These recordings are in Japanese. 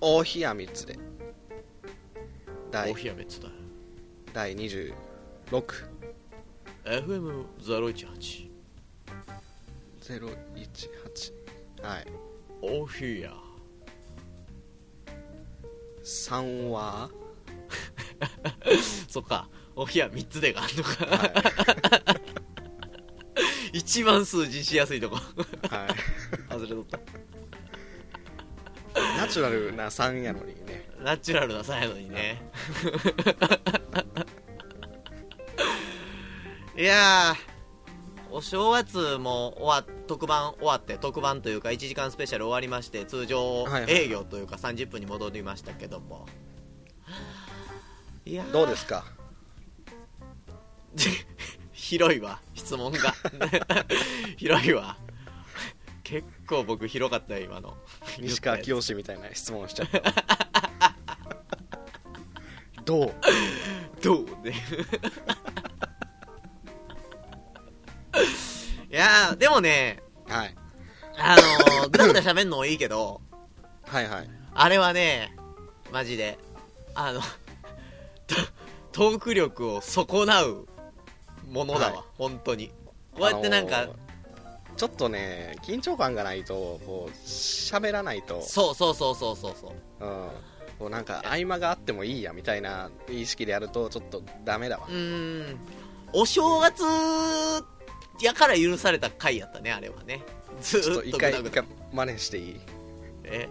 大冷や3つで第大冷やめつだ。第26 FM018 018はい。大冷や。3は そっか。お冷や3つでがあんのか。は 一番数字しやすいとこ。い、はい、外れとったナチュラルな3やのにね。ナチュラルなさやのにね。いやーお正月も終わ特番終わって特番というか1時間スペシャル終わりまして通常営業というか30分に戻りましたけども。いやー。どうですか？広いわ質問が。広いわ結構僕広かったよ今の。西川きよしみたいな質問しちゃった。どう？どう？で いやーでもねはい。あのー、ぐだぐだ喋んのもいいけどはいはい。あれはねマジであのトトーク力を損なうものだわ、はい。本当に。こうやってなんか、あのーちょっとね緊張感がないとこう喋らないと。そうそうそうそうそうそう。うん。こうなんか合間があってもいいやみたいな意識でやるとちょっとダメだわ。うーん。お正月やから許された回やったねあれはね。ずちょっと一回一回真似していい？え？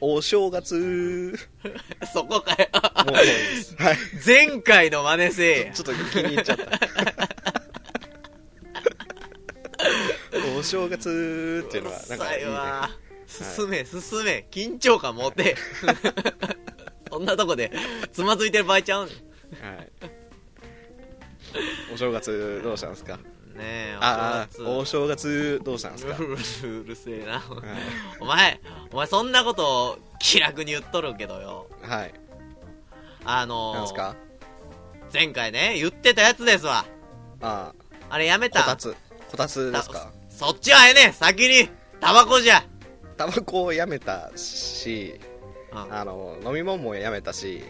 お正月。そこかよ。もういいです。はい。前回の真似せえや。ちょっと気に入っちゃったお正月っていうのはなんかいいね。進め進め。緊張感持て。そんなとこでつまずいてる場合ちゃうねはい。お正月どうしたんですか？んねえああおお正月どうしたんですか、うるせえな。はい。お前お前そんなことを気楽に言っとるけどよ。はい。あのーなんですか？前回ね言ってたやつですわ。あ。あれやめた。あこたつ。こたつですか？そっちはええねん。先に。タバコじゃ、タバコをやめたしうん、あの飲み物もやめたし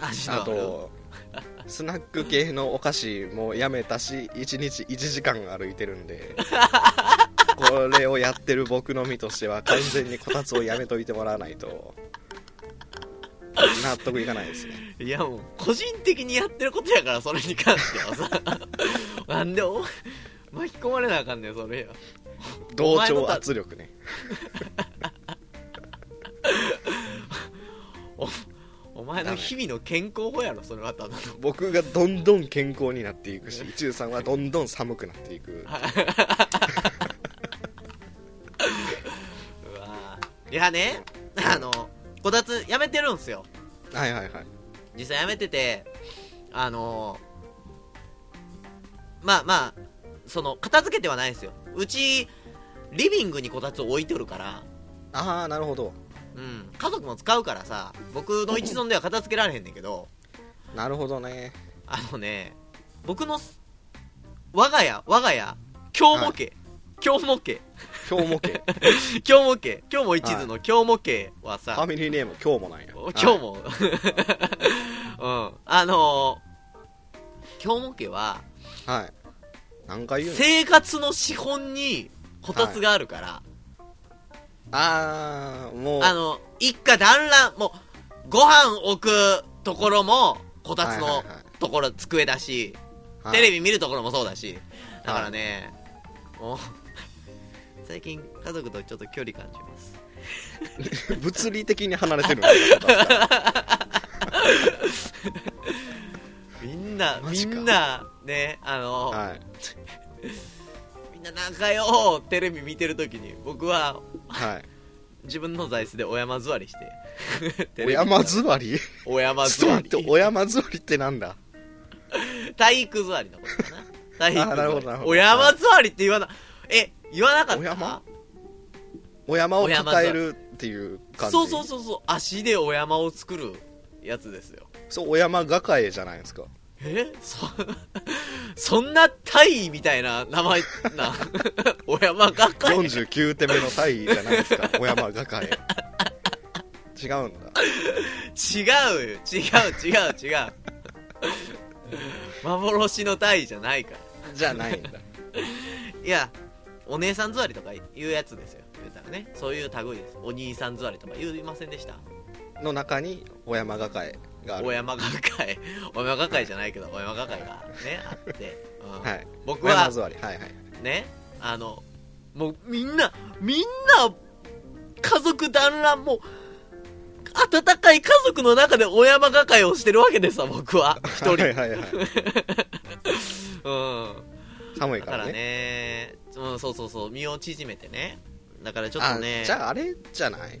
あとスナック系のお菓子もやめたし1日1時間歩いてるんで これをやってる僕の身としては完全にこたつをやめといてもらわないと納得いかないですね。いやもう個人的にやってることやからそれに関してはさ。なんでお巻き込まれなあかんねんそれや。同調圧力ね。お前の日々の健康法やろそれはただの。僕がどんどん健康になっていくし 宇宙さんはどんどん寒くなっていく。うわいやねあのこたつやめてるんすよ。はいはいはい。実際やめててあのまあまあその片付けてはないんですよ。うちリビングにこたつを置いてるから。ああなるほど。うん。家族も使うからさ僕の一存では片付けられへんねんけど。なるほどね。あのね僕の我が家我が家今日も家、今日も家今日も家今日も家今日も一途の今日も家はさ、ファミリーネーム今日もなんや。今日も、うん、あのー、今日も家ははい、はい、何回言うの？生活の資本にこたつがあるから、ああもう。あの一家団らんもうご飯置くところもこたつのはいはいはいところ机だし、はい。テレビ見るところもそうだし。だからね、もう 最近家族とちょっと距離感じます。物理的に離れてるんですかみんなみんなねあの、はい。みんな仲良うテレビ見てるときに僕ははい。自分の座椅子でお山座りして おビ山座り？お山座り。待ってお山座りってなんだ？体育座りのことかな。体育座り。お山座りって言わなえ言わなかった？お山？お山を抱えるっていう感じ？そうそうそうそう。足でお山を作るやつですよ。そうお山抱えじゃないですかえ？そそんな大尉みたいな名前な。お山がかえ49手目の体位じゃないですか。お山抱え違うんだ。違うよ。違う違う違う。幻のタイじゃないから。じゃないんだ。いやお姉さん座りとか言うやつですよ。言うたらね。そういう類です。お兄さん座りとか言いませんでした？の中に小山がかえがある。大山が会。大山が会じゃないけど大山が会がねあって、うん。はい。僕ははいはいねあのもうみんなみんな家族団らんもう温かい家族の中でお山が会をしてるわけですわ僕は。一人、はいはいはい。うん。寒いだからねねうん、そうそうそう。身を縮めてね。だからちょっあとね。じゃああれじゃない？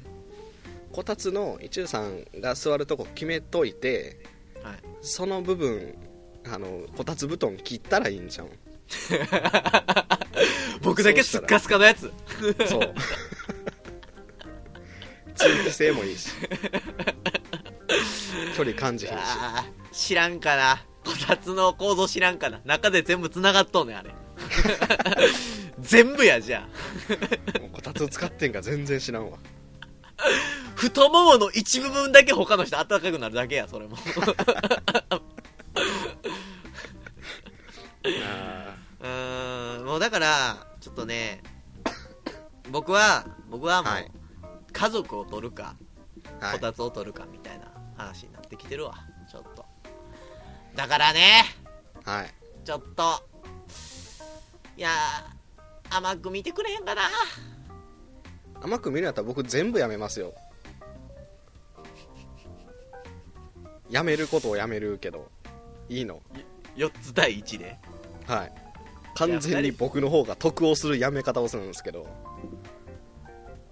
こたつの一中さんが座るとこ決めといてはい。その部分あのこたつ布団切ったらいいんじゃん。僕だけスッカスカのやつ。そう。通気性もいいし。距離感じへんし。知らんかな。こたつの構造知らんかな。中で全部つながっとんねんあれ。全部やじゃあ。もうこたつ使ってんか全然知らんわ太ももの一部分だけ他の人暖かくなるだけやそれも。あうーんもうだからちょっとね僕は僕はもう、はい。家族を取るかこたつを取るかみたいな話になってきてるわちょっと。だからねはい。ちょっといやー甘く見てくれへんかな。甘く見るんやったら僕全部やめますよやめることをやめるけどいいの？4つ対1で。はい。完全に僕の方が得をするやめ方をするんですけど。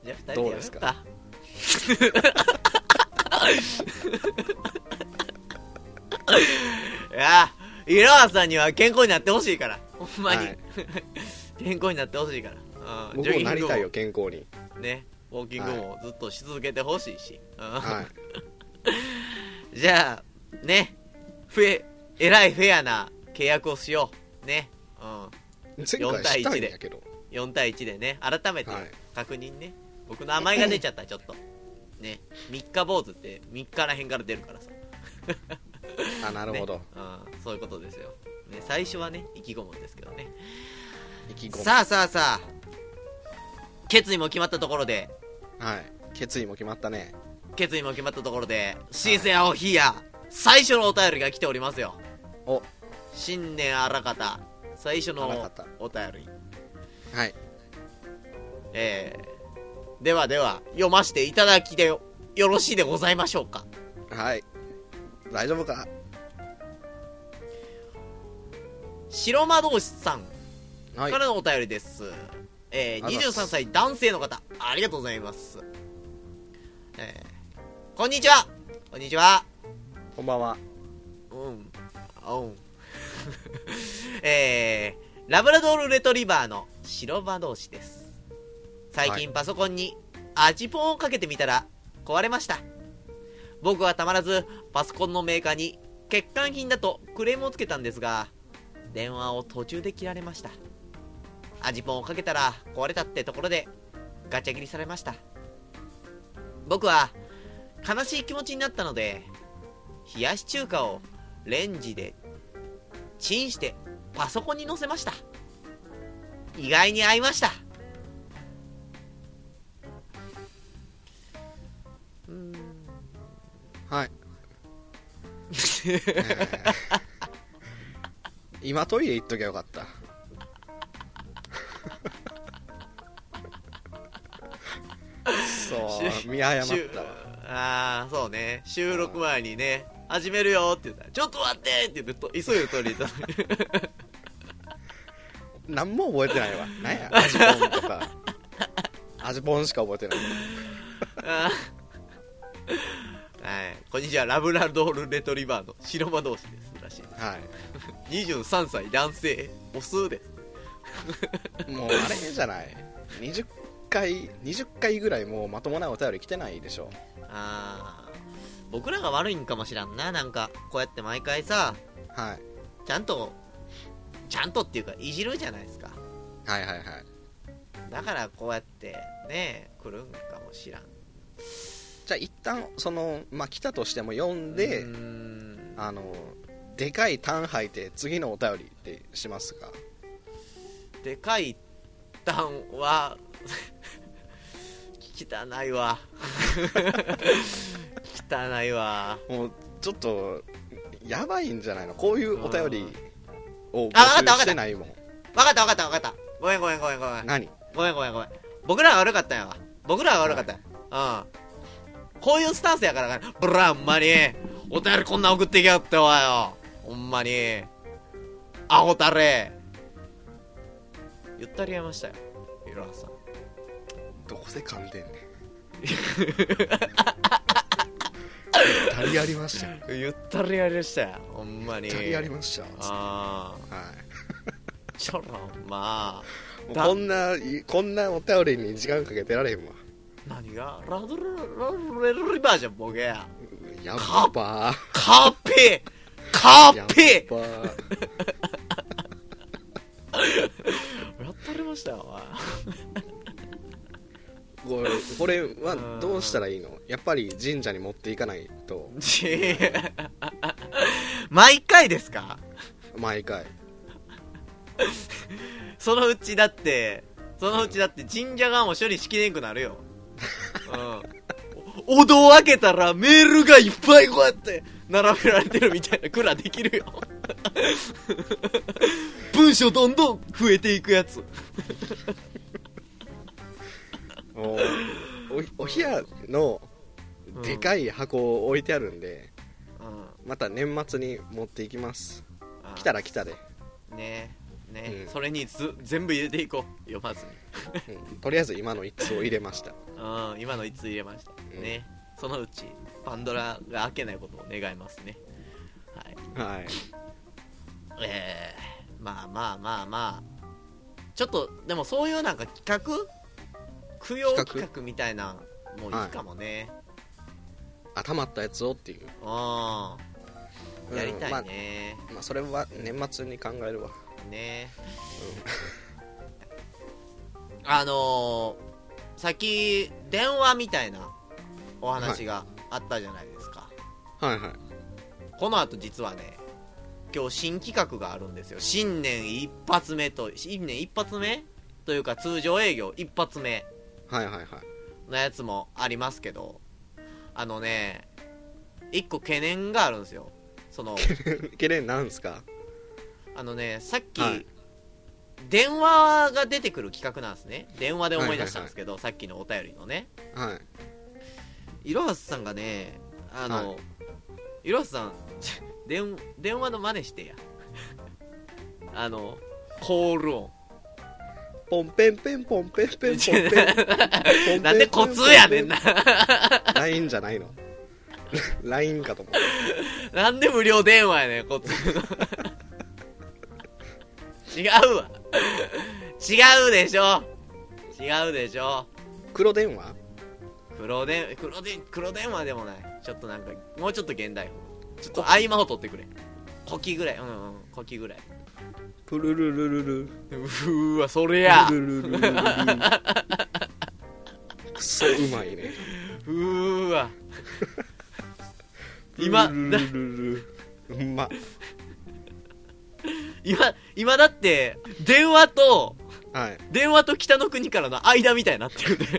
じゃあ2人でやめようか。いやー井川さんには健康になってほしいから。ほんまに、はい。健康になってほしいから、うん、僕もなりたいよジ健康に。ねウォーキングもずっとし続けてほしいし、うん。はい じゃあねフェえらいフェアな契約をしよう。ね。うん。前回したいんやけど。4対1でね。改めてはい。確認ね、僕の甘えが出ちゃったちょっと。ね。三日坊主って3日らへんから出るからさ。あなるほど、ね。うん、そういうことですよ、ね、最初はね意気込むんですけどね。意気込みさあさあさあ。決意も決まったところで。はい。決意も決まったね決意も決まったところでシーセアオヒーヤ最初のお便りが来ておりますよ。お。新年あらかた。最初のお便り。はい。えー、ではでは読ませていただきでよよろしいでございましょうか。はい。大丈夫か？白魔道士さん。はい。からのお便りです、えー、ありがとうございます23歳男性の方ありがとうございます。えー、こんにちは。こんにちは。こんばんは。うん。あうん。えー、ラブラドールレトリバーの白魔道士です。最近パソコンに味ポンをかけてみたら壊れました。僕はたまらずパソコンのメーカーに欠陥品だとクレームをつけたんですが電話を途中で切られました。味ポンをかけたら壊れたってところでガチャ切りされました。僕は悲しい気持ちになったので冷やし中華をレンジでチンしてパソコンに載せました。意外に合いました。うーん。はい、え ー今トイレ行っときゃよかった。そう見誤ったわああそうね。収録前にね始めるよって言ったらちょっと待ってって言ってと急いでトイレ行った何も覚えてないわ。何や味ポンとか。味ポンしか覚えてない。あー。はい。こんにちは。ラブラドールレトリバーの白魔同士です。らしい。はい23歳男性オスです。もうあれじゃない。20回20回ぐらいもうまともなお便り来てないでしょああ僕らが悪いんかもしらんな。なんかこうやって毎回さはい。ちゃんとちゃんとっていうかいじるじゃないですか。はいはいはい。だからこうやってね来るんかもしらん。じゃあ一旦そのまあ来たとしても読んで、ん。あのでかい単吐いて次のお便りってしますか？でかい単は汚いわ。汚いわ。もうちょっとやばいんじゃないの？こういうお便りをあわかったわかった。募集してないもん。分かった分かった分かった。ごめんごめんごめんごめん。何？ごめんごめんごめん僕らが悪かったんやわ僕らが悪かったんや、うん。こういうスタンスやからな。ブラほんまに。お便りこんな送ってきやがってわよほんまに。アホたれ。ゆったりやりましたよ。いろはさんどこで噛んでんねん。足りありました。よゆったりやりました。よほんまに。足りありました。あはあちょろまあ。こんないこんなお便りに時間かけてられへんわ。何が？ラドルラドルリバーじゃんボケや。やっばカッピー。カやっッピー。ば やったれましたよお前これこれはどうしたらいいの？やっぱり神社に持っていかないと。ち 毎回ですか？毎回。そのうちだってそのうちだって神社側も処理しきれんくなるよ。うん。お堂を開けたらメールがいっぱいこうやって並べられてるみたいな蔵できるよ。文章どんどん増えていくやつおおお部屋のでかい箱を置いてあるんで、うん。また年末に持っていきます。来たら来たで、ねね、うん。それにず全部入れていこう。読まずに。うん。とりあえず今の一通を入れました。うん。今の1つ入れました、うん。ね。そのうちパンドラが開けないことを願いますね。はい。はい。えー、まあまあまあまあ。ちょっとでもそういうなんか企画供養企画みたいなもういいかもね、あたまったやつをっていう、うん。やりたいね、まあ、まあそれは年末に考えるわ。ね。あのー、さっき電話みたいなお話があったじゃないですか、はいはい。この後実はね今日新企画があるんですよ。新年一発目と新年一発目というか通常営業一発目はいはいはい。のやつもありますけどあのね一個懸念があるんですよ。その けれなんすか？あのねさっき、はい。電話が出てくる企画なんですね。電話で思い出したんですけど、さっきのお便りのね。はい。いろはすさんがねあの、い。ろはすさん 電電話の真似してや。あのコール音ポンペンペンポンペンペンポンペンなんでコツやねんな LINE じゃないの LINE かと思っなんで無料電話やねんコツ違うわ違うでしょ違うでしょ黒電話黒電黒電黒電話でもないちょっとなんかもうちょっと現代風ちょっと合間を取ってくれコキぐらいうんうんコキぐらいプルルルルル。うーわそれや。プルルルルル。ルクソうまいね。うーわ。今プルルルルうま。今今だって電話とはい。電話と北の国からの間みたいになってるで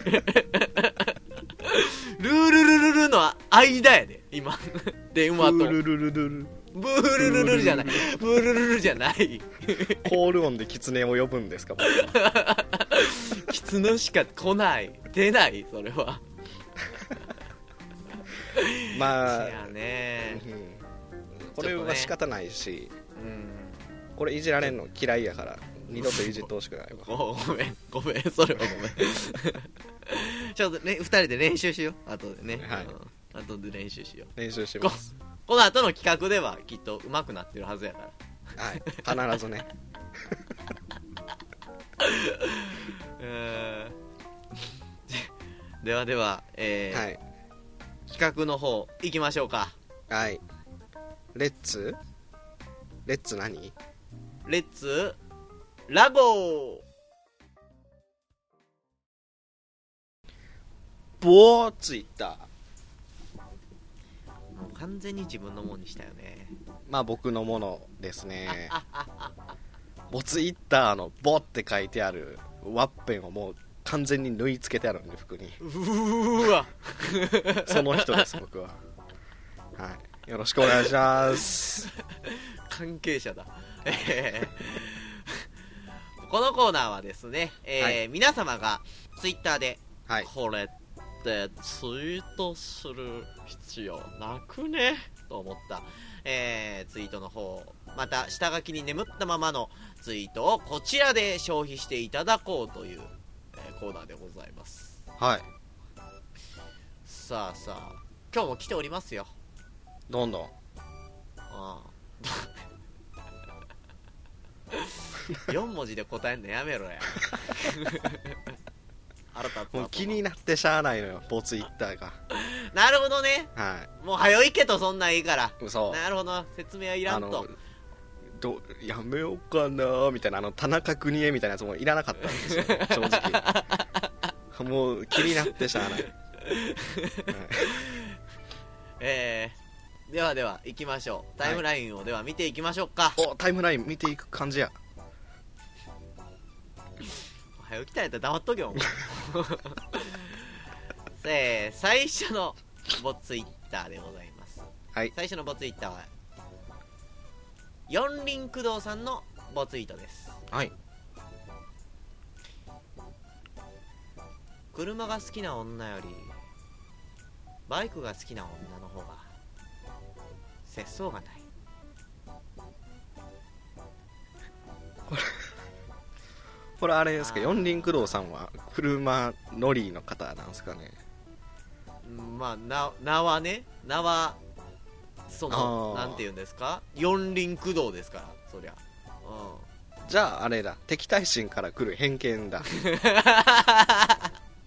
ルールルルルの間やで今。電話と。プルルルルルブールルルルじゃない。ブールルルじゃない。コール音で狐を呼ぶんですか？僕はキツネしか来ない。出ないそれは。まあね。うん。これは仕方ないしうん。これいじられんの嫌いやから二度といじってほしくないわ。ごごめん。ごめん。それはごめん。ちょっとね二人で練習しよう。後でね、はい。うん。後で練習しよう。練習しますこの後の企画ではきっと上手くなってるはずやから。はい。必ずね。えー。ではでは、えーはい。企画の方行きましょうか。はい。レッツ？レッツ何？レッツラゴー。ボーツイッター完全に自分のものにしたよね。まあ僕のものですね。ボツイッターの「ボ」って書いてあるワッペンをもう完全に縫い付けてあるんで服に。うーわ。その人です僕は。はい。よろしくお願いします。関係者だ、え ーこのコーナーはですね、えーはい。皆様がツイッターで、はい。これってツイートする必要なくね？と思った、えーツイートの方また下書きに眠ったままのツイートをこちらで消費していただこうという、えーコーナーでございます。はい。さあさあ今日も来ておりますよ。どんどん。ああ。4文字で答えんのやめろや 腹立もう気になってしゃあないのよボツイッターが。なるほどね。はもう早いけどそんなんいいから。い嘘なるほど説明はいらあんと。のどやめようかなみたいなあの田中邦衛みたいなやつもいらなかったんですよ正直。もう気になってしゃあない、はい。えー、ではでは行きましょう。タイムラインをでは見ていきましょうか、おタイムライン見ていく感じや早起きたんやったら黙っとけよ せー最初のボツイッターでございます。はい。最初のボツイッターは四輪駆動さんのボツイートです。はい。車が好きな女よりバイクが好きな女の方が節操がないこれあれですか？四輪駆動さんは車乗りの方なんですかね？うんまあな名はね名はそのなんて言うんですか？四輪駆動ですからそりゃ。じゃああれだ敵対心から来る偏見だ。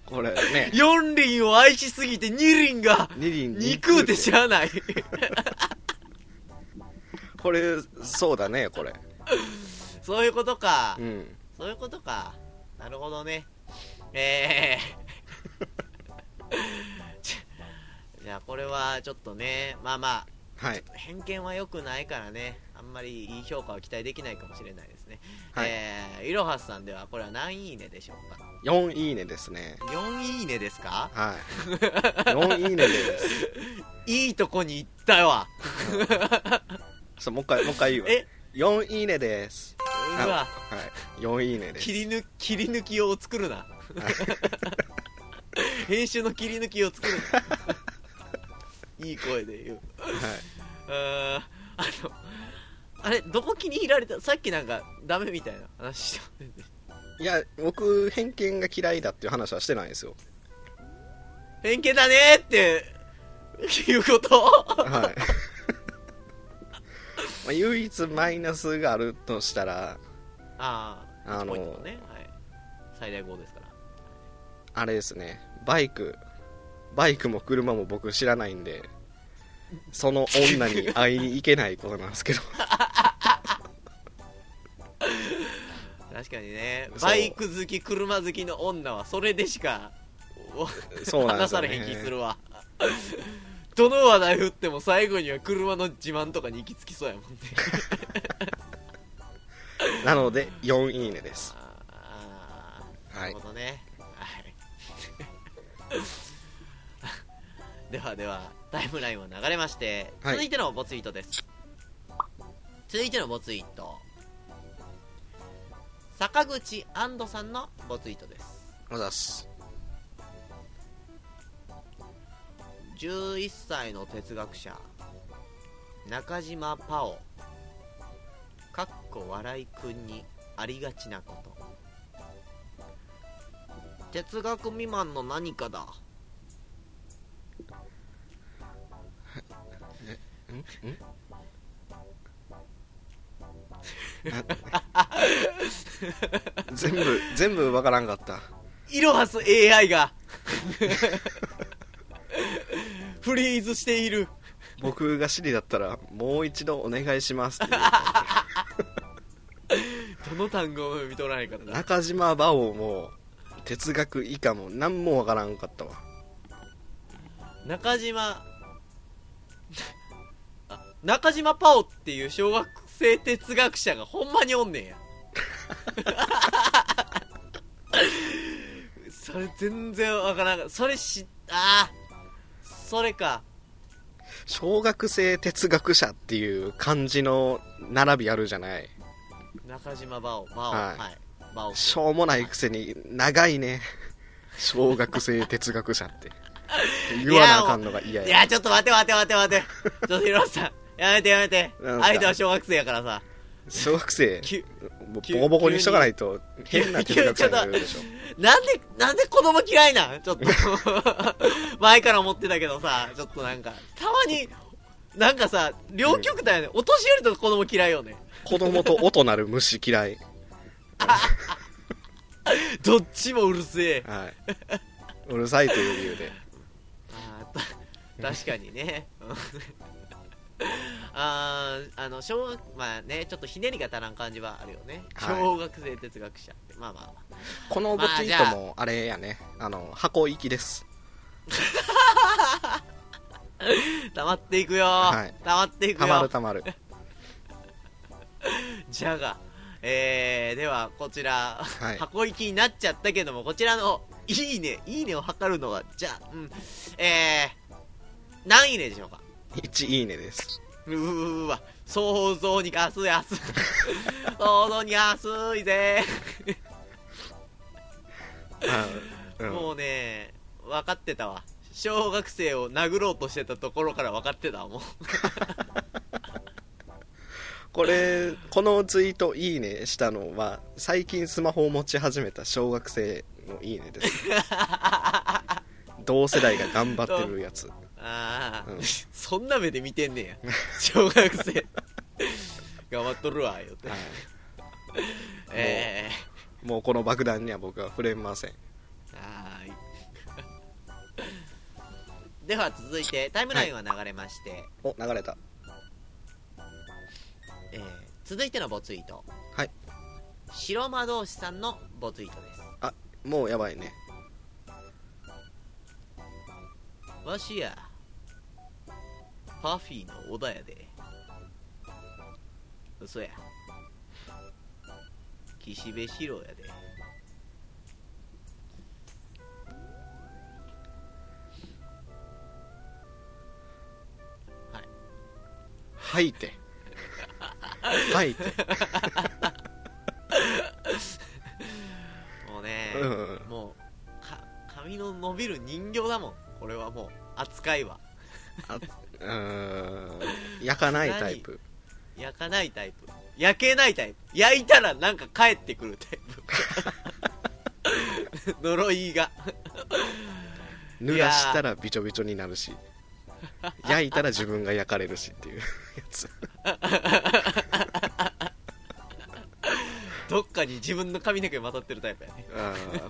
これね。うん四輪を愛しすぎて二輪が二輪肉って知らない。これそうだねこれ。そういうことか、うんそういうことか。なるほどね。えー。じゃあこれはちょっとねまあまあはい。偏見は良くないからね。あんまりいい評価は期待できないかもしれないですね、はい。えーいろはさんではこれは何いいねでしょうか？4いいねですね。4いいねですか？はい。4いいねです。いいとこに行ったわ。そうもう一回もう一回言うわ。え4いいねです。うわ。はい。4いいねです。切り抜切り抜きを作るな。編集の切り抜きを作るな。いい声で言う。はい。あーあのあれどこ気に入られたさっきなんかダメみたいな話してませんいや僕偏見が嫌いだっていう話はしてないんですよ。偏見だねって いうこと？はいまあ唯一マイナスがあるとしたらああ1あのね、はい、最大5ですから。あれですね。バイクバイクも車も僕知らないんでその女に 会いに行けないことなんですけど。確かにね。バイク好き車好きの女はそれでしかおそう話されへん気するわどの話題振っても最後には車の自慢とかに行き着きそうやもんね。なので4いいねです。あーはないるほどね。はい。ではではタイムラインを流れまして、はい。続いてのボツイートです。続いてのボツイート。坂口安藤さんのボツイートです。おざっす11歳の哲学者中島パオ。かっこ笑いくんにありがちなこと。哲学未満の何かだ。ん ん全部全部わからんかった。イロハス AI がフリーズしている。僕がシリだったらもう一度お願いしますって どの単語も読み取らないからな中島馬王も哲学以下も何もわからんかったわ。中島中島パオっていう小学生哲学者がほんまにおんねんや。それ全然わからん。かった。それし、ああ、それか。小学生哲学者っていう漢字の並びあるじゃない中島バオ、バオ、はいはい。バオ。しょうもないくせに長いね小学生哲学者って言わなあかんのが嫌やいや、ちょっと待って待って待って待って。ちょっとヒロさん、やめてやめて。相手は小学生やからさ。小学生ボコボコにしとかないと変な哲学者になるでしょなんで、なんで子供嫌いなん？ちょっと。前から思ってたけどさ、ちょっとなんか、たまに、なんかさ、両極端よね。お年寄りと子供嫌いよね。子供と音なる虫嫌い どっちもうるせえ。はいうるさいという理由で 確かにね。う んあーあの、小学、まあね、ちょっとひねりが足らん感じはあるよね。はい。小学生哲学者って。まあまあまあ。このボツイートもあれやね。あの箱行きです。溜まっていくよ、はい。溜まっていくたまるよ。たまる。じゃが、えー、ではこちら、はい。箱行きになっちゃったけども、こちらの、いいね、いいねを測るのは、じゃあ、うん、えー、何いいねでしょうか？1いいねですうーわ、想像に安い安い。想像に安いぜ。あうんもうね、分かってたわ。小学生を殴ろうとしてたところから分かってたわもう。これこのツイートいいねしたのは最近スマホを持ち始めた小学生のいいねです 同世代が頑張ってるやつああ、うんそんな目で見てんねや。小学生。頑張っとるわ、よって。はい えもうこの爆弾には僕は触れませんー、はーい。では続いて、タイムラインは流れまして、お流れたえー続いてのボツイート。はい。白魔導士さんのボツイートです。もうやばいねわしや、パフィーの小田やで。嘘や。岸辺四郎やで。吐いて。吐いて。もうね、うん。もうか髪の伸びる人形だもん。これはもう扱いはうーん。焼かないタイプ。焼かないタイプ。焼けないタイプ。焼いたらなんか帰ってくるタイプ。呪いが。濡らしたらびちょびちょになるし。焼いたら自分が焼かれるしっていうやつ。どっかに自分の髪の毛まとってるタイプやね。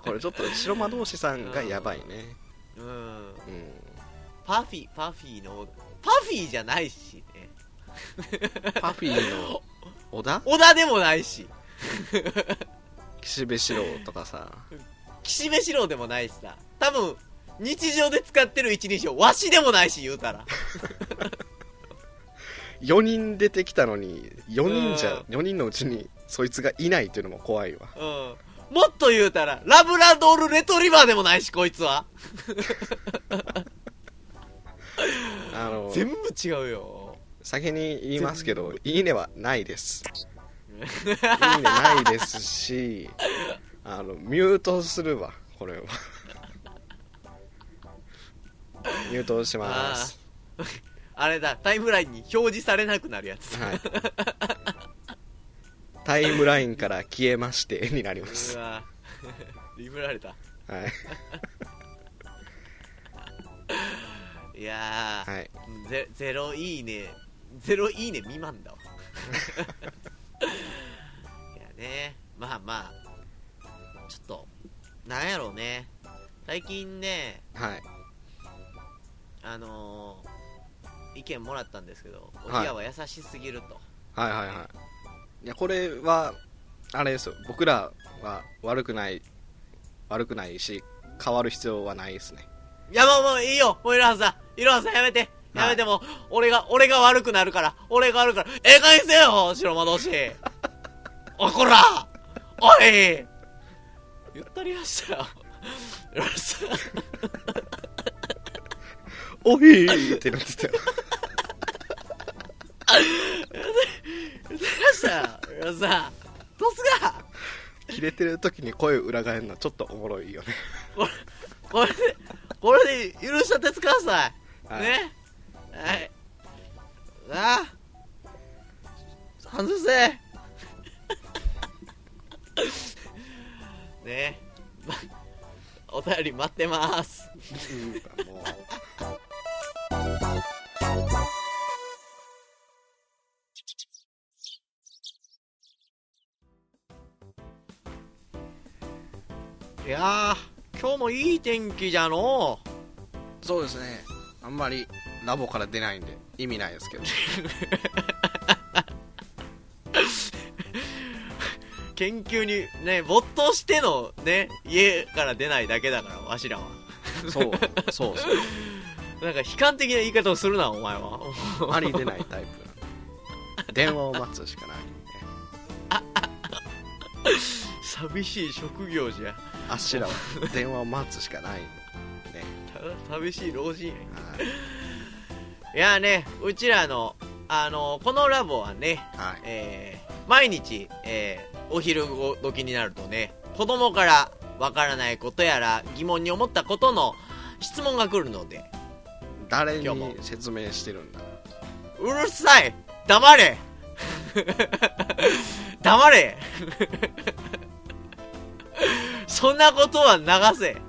これちょっと白魔導士さんがやばいね。うん。うん。パフィパフィのパフィじゃないしね。パフィーの小田小田でもないし。岸辺四郎とかさ。岸辺四郎でもないしさ。多分日常で使ってる一人称わしでもないし言うたら。4人出てきたのに4人じゃうん。4人のうちにそいつがいないっていうのも怖いわ。うん。もっと言うたらラブラドールレトリバーでもないしこいつは あの全部違うよ。先に言いますけどいいねはないです。いいねないですしあのミュートするわこれは。ミュートします。あれだタイムラインに表示されなくなるやつ。はい。タイムラインから消えましてになります。うわ リブられた。はいいやー、はい。ゼゼロいいね。ゼロいいね未満だわ。いやね。まあまあちょっとなんやろうね。最近ねはい。あのー、意見もらったんですけどおはい。ぎやは優しすぎると、はいはいはい。いやこれはあれですよ。僕らは悪くない悪くないし変わる必要はないですねい、やもうもういいよ。もういろはさんいろはさんやめて。やめても、俺が、俺が悪くなるから、俺が悪くなる。ええ加減せよ、白魔道士。おい、こら おい。言ったりましたよ。おいってなってたよ。言ってましたよ。よ。しさん。どうすか切れてる時に声を裏返るのはちょっとおもろいよ。ねこれ、で、これで許しちゃってください。はいねはい。なあ。反省せ。ねまお便り待ってます。いやー、今日もいい天気じゃの。うそうですね。あんまりラボから出ないんで意味ないですけど。研究にね、没頭してのね、家から出ないだけだから、わしらは。そうそうそうなんか悲観的な言い方をするな、お前は。あまり出ないタイプ電話を待つしかない寂しい職業じゃ。あっしらは。電話を待つしかないんでね。た寂しい老人や。はい。いやね、うちらの、あの、このラボはね、はい。えー毎日、えーお昼時になるとね、子供からわからないことやら疑問に思ったことの質問が来るので、誰に説明してるんだ？うるさい。黙れ。黙れそんなことは流せ。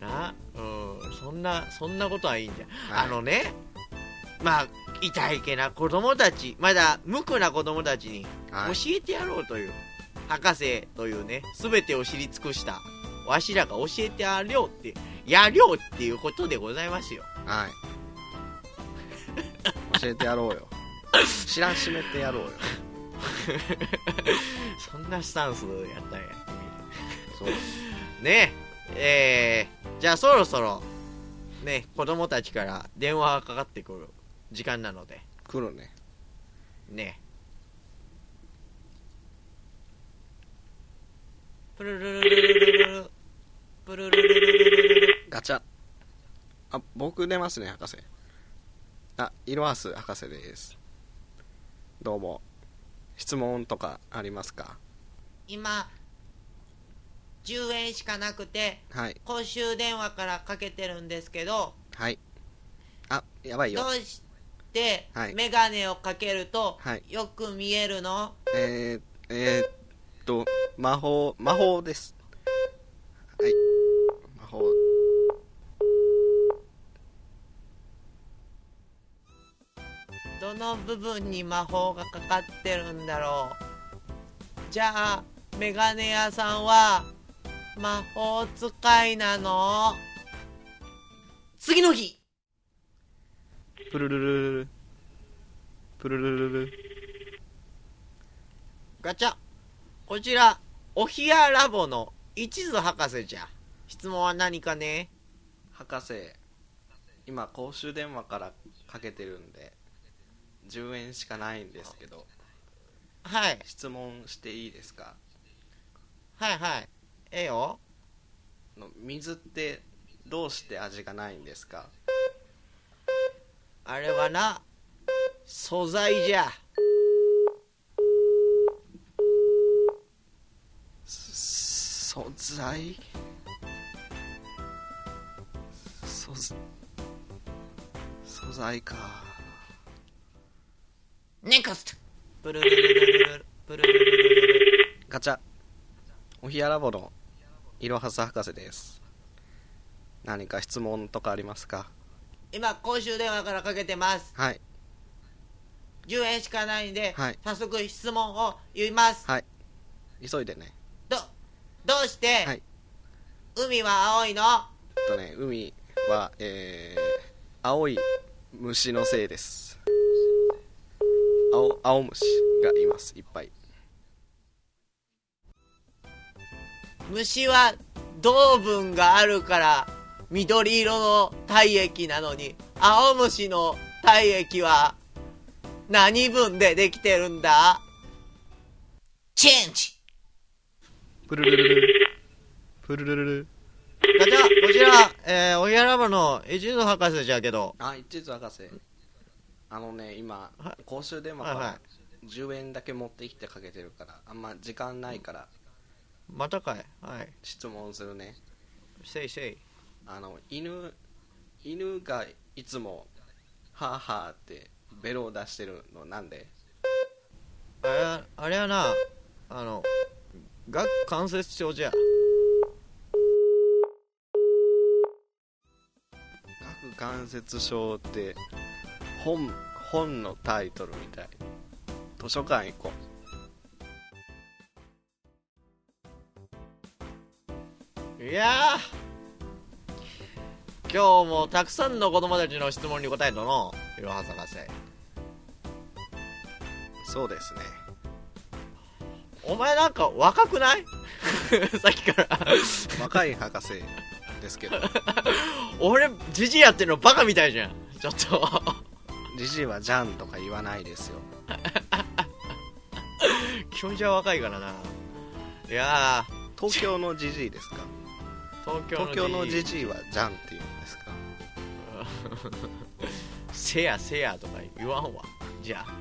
な、うん、そんな、そんなことはいいんじゃ。はい。あのね、まあ、痛いけな子供たち、まだ無垢な子供たちにはい。教えてやろうという、博士というね、すべてを知り尽くした、わしらが教えてやりょうって、やりょうっていうことでございますよ。はい。教えてやろうよ。知らしめてやろうよ そんなスタンスやったんや。そう。ねえ、えー、じゃあそろそろ、ね、子供たちから電話がかかってくる時間なので。来るね。ねプルルルルルルルプルルルルルルルガチャ。あ、僕出ますね、博士。あ、イロハス博士です。どうも。質問とかありますか？今、10円しかなくて、はい。公衆電話からかけてるんですけど、はい。あやばいよ。どうしてはい。メガネをかけるとはい。よく見えるの、えー、えー、っと魔法魔法です。はい。魔法どの部分に魔法がかかってるんだろう。じゃあメガネ屋さんは魔法使いなの？次の日。プルルルルル。プルルルルガチャ。こちらお冷やラボの一途博士じゃ。質問は何かね？博士。今公衆電話からかけてるんで10円しかないんですけど。はい。質問していいですか？はいはい。ええよ。の水ってどうして味がないんですか？あれはな素材じゃ。素材？素素材かネクストプルルルルルルプルルルルルルガチャ。お冷やラボのいろはす博士です。何か質問とかありますか？今公衆電話からかけてます。はい。10円しかないんで、はい。早速質問を言います。はい。急いでね。どどうして、はい。海は青いの？えっとね海はえー、青い虫のせいです青青虫がいます。いっぱい。虫は糖分があるから緑色の体液なのに、青虫の体液は何分でできてるんだ？チェンジ。プルルルル。プルルルル。ガチャ、こちら、えー、お部屋ラボの一途博士じゃけど、あ一途博士あのね今は公衆電話から10円だけ持ってきてかけてるからあんま時間ないからまたかいはい。質問するねせいせい。あの犬犬がいつもハーハーってベロを出してるのなんで？あれ、あれはな、あの、顎関節症じゃ。顎関節症って本本のタイトルみたい図書館行こいやー、今日もたくさんの子供たちの質問に答えたの、いろは博士。うそうですねお前なんか若くない？さっきから。若い博士ですけど 俺、じじいやってるのバカみたいじゃん。ちょっと。じじいはじゃんとか言わないですよ 気持ちは若いからな。いや東京のじじいですか？ー、東京のじじい。はじゃんって言うんですか？せやせやとか言わんわ。じゃあ。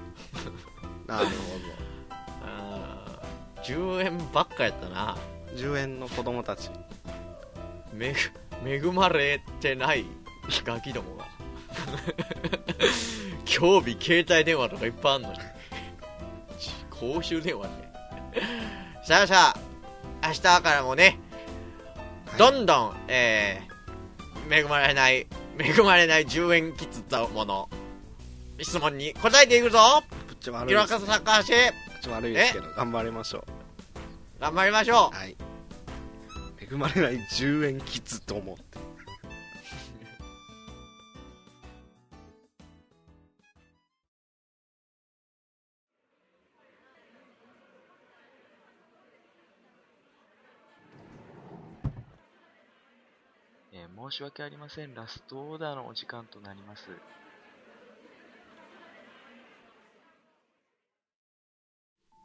なるほ あー10円ばっかやったな。ど10円の子供たちめぐ恵まれてないガキどもが興味携帯電話とかいっぱいあんのに。公衆電話ねさあさあ明日からもねどんどん、えー、恵まれない恵まれない10円きつったもの質問に答えていくぞ。口悪い広です、ね、岡高橋口悪いですけど頑張りましょ頑張りましょう。はい。恵まれない10円きつと思って申し訳ありません。ラストオーダーのお時間となります。う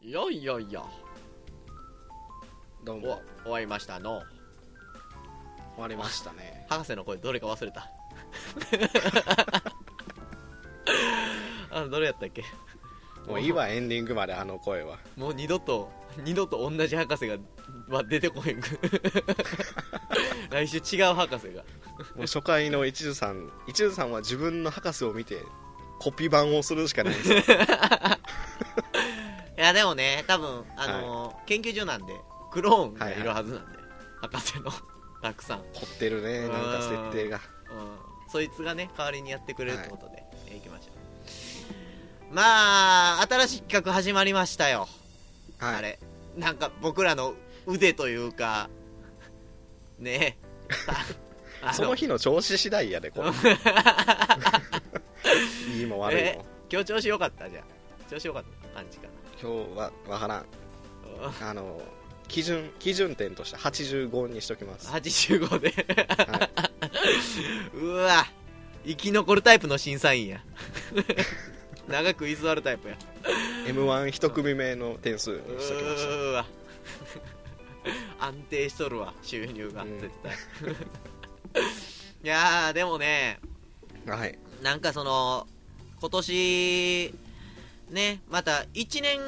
いやいやいやおどうも。終わりましたの。終わりましたね。博士の声どれか忘れた。あのどれやったっけ？もういいわエンディングまであの声は。もう二度と二度と同じ博士がは出てこへん 来週違う博士が。もう初回の一途さん一途さんは自分の博士を見てコピー版をするしかないんですよいやでもね多分あのー研究所なんでクローンがいるはずなんで、博士のたくさん、うん、凝ってるねなんか設定が。そいつがね代わりにやってくれるってことで、えい。きましょうまあ新しい企画始まりましたよ。はい。あれ。なんか僕らの腕というか。ね。その日の調子次第やでこれ。いいも悪いえも今日調子良かったじゃあ調子良かった感じか今日はわからん。なあの基準基準点として85にしときます。85で、は うわ。生き残るタイプの審査員や長く居座るタイプや。m 1一組目の点数にしときましうわ。安定しとるわ収入が、うん。絶対。いやーでもねたはい。なんかその今年ねまた1年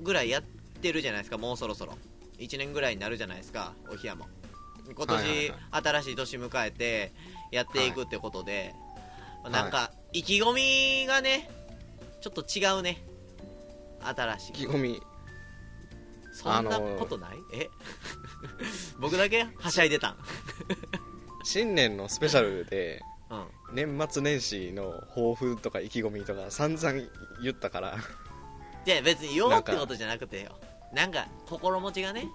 ぐらいやってるじゃないですかもうそろそろ。1年ぐらいになるじゃないですかお部屋も今年、はいはいはい新しい年迎えてやっていくってことで、いなんか意気込みがねちょっと違うね。新しい。意気込み。そんなことない、え？僕だけはしゃいでたん。新年のスペシャルでうん。年末年始の抱負とか意気込みとか散々言ったから。いや別によなんかってことじゃなくてよ。なんか心持ちがね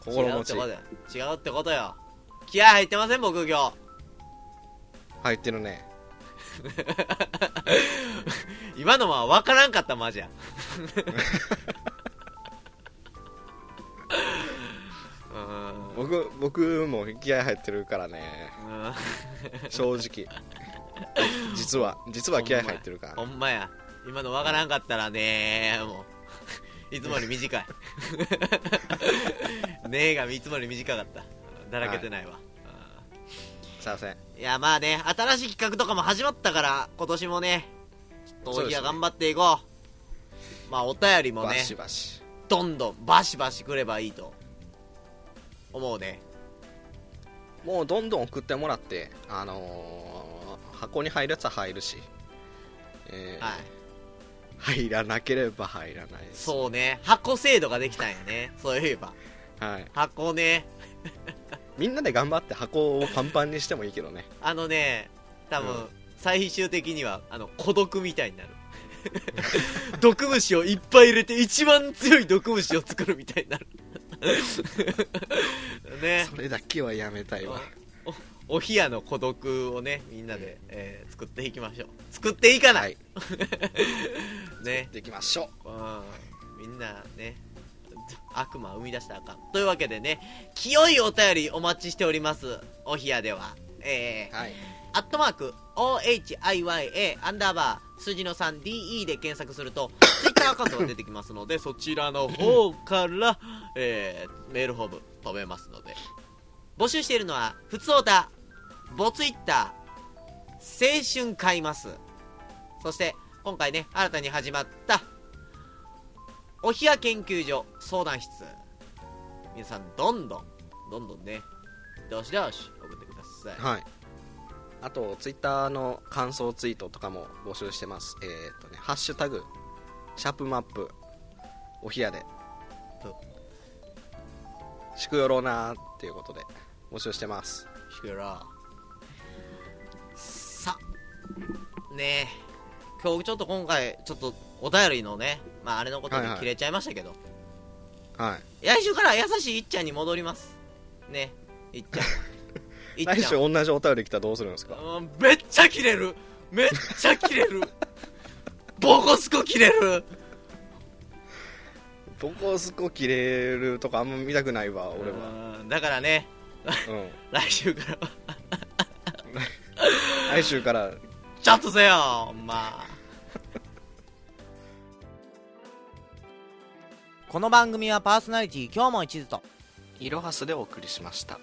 心持ち。違うってことよ。違うってことよ。気合入ってません僕今日。入ってるね 今のは分からんかったマジや 僕僕も気合入ってるからね。うん。正直。実は。実は気合入ってるからほんまや。今のわからんかったらねもう。いつもより短い。ねえがいつもより短かった。だらけてないわ、すいません。いやまあね新しい企画とかも始まったから今年もねちょっとおぎやそうですね頑張っていこう。まあお便りもねバシバシ。どんどんバシバシくればいいと思うね。もうどんどん送ってもらってあのー箱に入るやつは入るし、えーはい。入らなければ入らないそうね。箱制度ができたんやね。そういえば。はい、箱ねみんなで頑張って箱をパンパンにしてもいいけどね。あのね多分、うん。最終的にはあの孤独みたいになる。毒虫をいっぱい入れて一番強い毒虫を作るみたいになる。ね。それだけはやめたいわ。おお冷やの孤独をねみんなで、えー作っていきましょう。作っていかない、はい。ね。できましょう。うん。みんなね悪魔を生み出したらあかん。というわけでね清いお便りお待ちしております。お冷やでは。えーはい。アットマーク OHIYA アンダーバー数字の 3DE で検索すると ツイッターアカウントが出てきますのでそちらの方から、えーメールフォーム飛べますので。募集しているのはふつおたボツイッター青春買います。そして今回ね新たに始まったお冷や研究所相談室。皆さんどんどんどんどんねどしどし送ってください。はい。あとツイッターの感想ツイートとかも募集してます。えーっとねハッシュタグシャープマップお冷やで。う。んしくよろうなーっていうことで募集してます。しくらさねえ。今日ちょっと今回ちょっとお便りのねまああれのことで切れちゃいましたけど、はい。来週から優しいいっちゃんに戻ります。ね。いっちゃん。い っ来ちゃん週同じお便り来たらどうするんですか？うんめっちゃ切れる。めっちゃ切れる。ボコスコ切れる。ボコスコ切れるとかあんま見たくないわ俺は。うんだからね。うん。来週からは。来週から。ちゃんとせよほんまこの番組はパーソナリティ今日も一途といろはすでお送りしました。